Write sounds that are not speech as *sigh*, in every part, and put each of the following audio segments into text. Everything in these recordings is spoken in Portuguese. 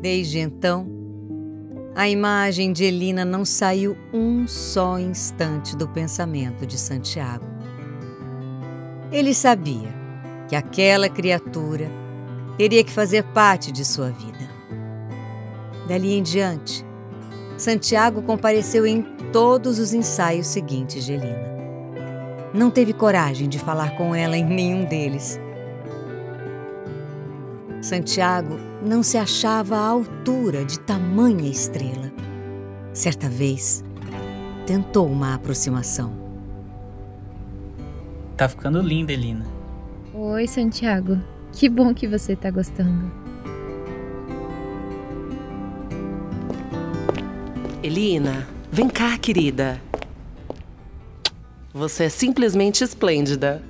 Desde então, a imagem de Elina não saiu um só instante do pensamento de Santiago. Ele sabia que aquela criatura teria que fazer parte de sua vida. Dali em diante, Santiago compareceu em todos os ensaios seguintes de Elina. Não teve coragem de falar com ela em nenhum deles. Santiago não se achava à altura de tamanha estrela. Certa vez, tentou uma aproximação. Tá ficando linda, Elina. Oi, Santiago. Que bom que você tá gostando. Elina, vem cá, querida. Você é simplesmente esplêndida.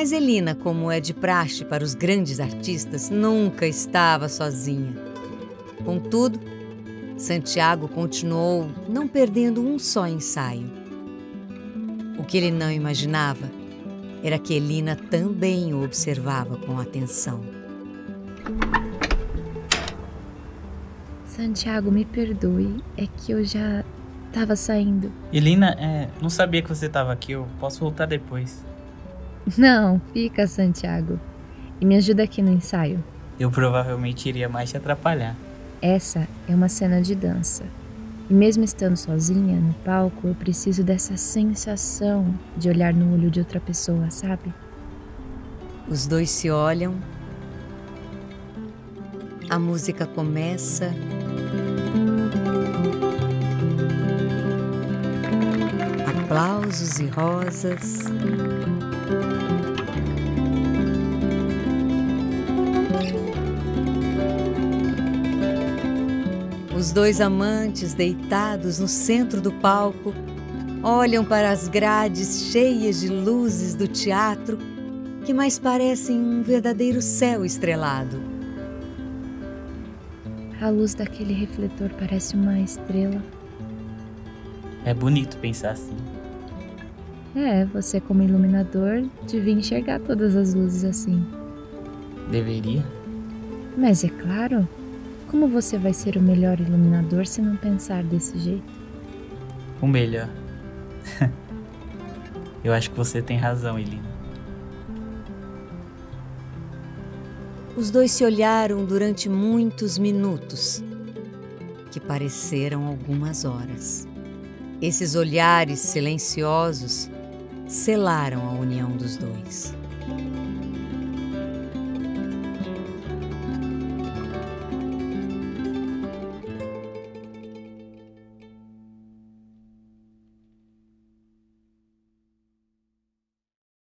Mas Elina, como é de praxe para os grandes artistas, nunca estava sozinha. Contudo, Santiago continuou não perdendo um só ensaio. O que ele não imaginava era que Elina também o observava com atenção. Santiago, me perdoe, é que eu já tava saindo. Elina, é, não sabia que você tava aqui, eu posso voltar depois. Não, fica, Santiago. E me ajuda aqui no ensaio. Eu provavelmente iria mais te atrapalhar. Essa é uma cena de dança. E mesmo estando sozinha no palco, eu preciso dessa sensação de olhar no olho de outra pessoa, sabe? Os dois se olham. A música começa. Aplausos e rosas. Os dois amantes deitados no centro do palco olham para as grades cheias de luzes do teatro que mais parecem um verdadeiro céu estrelado. A luz daquele refletor parece uma estrela. É bonito pensar assim. É, você como iluminador devia enxergar todas as luzes assim. Deveria? Mas é claro, como você vai ser o melhor iluminador se não pensar desse jeito? O melhor. *laughs* Eu acho que você tem razão, Elina. Os dois se olharam durante muitos minutos, que pareceram algumas horas. Esses olhares silenciosos selaram a união dos dois.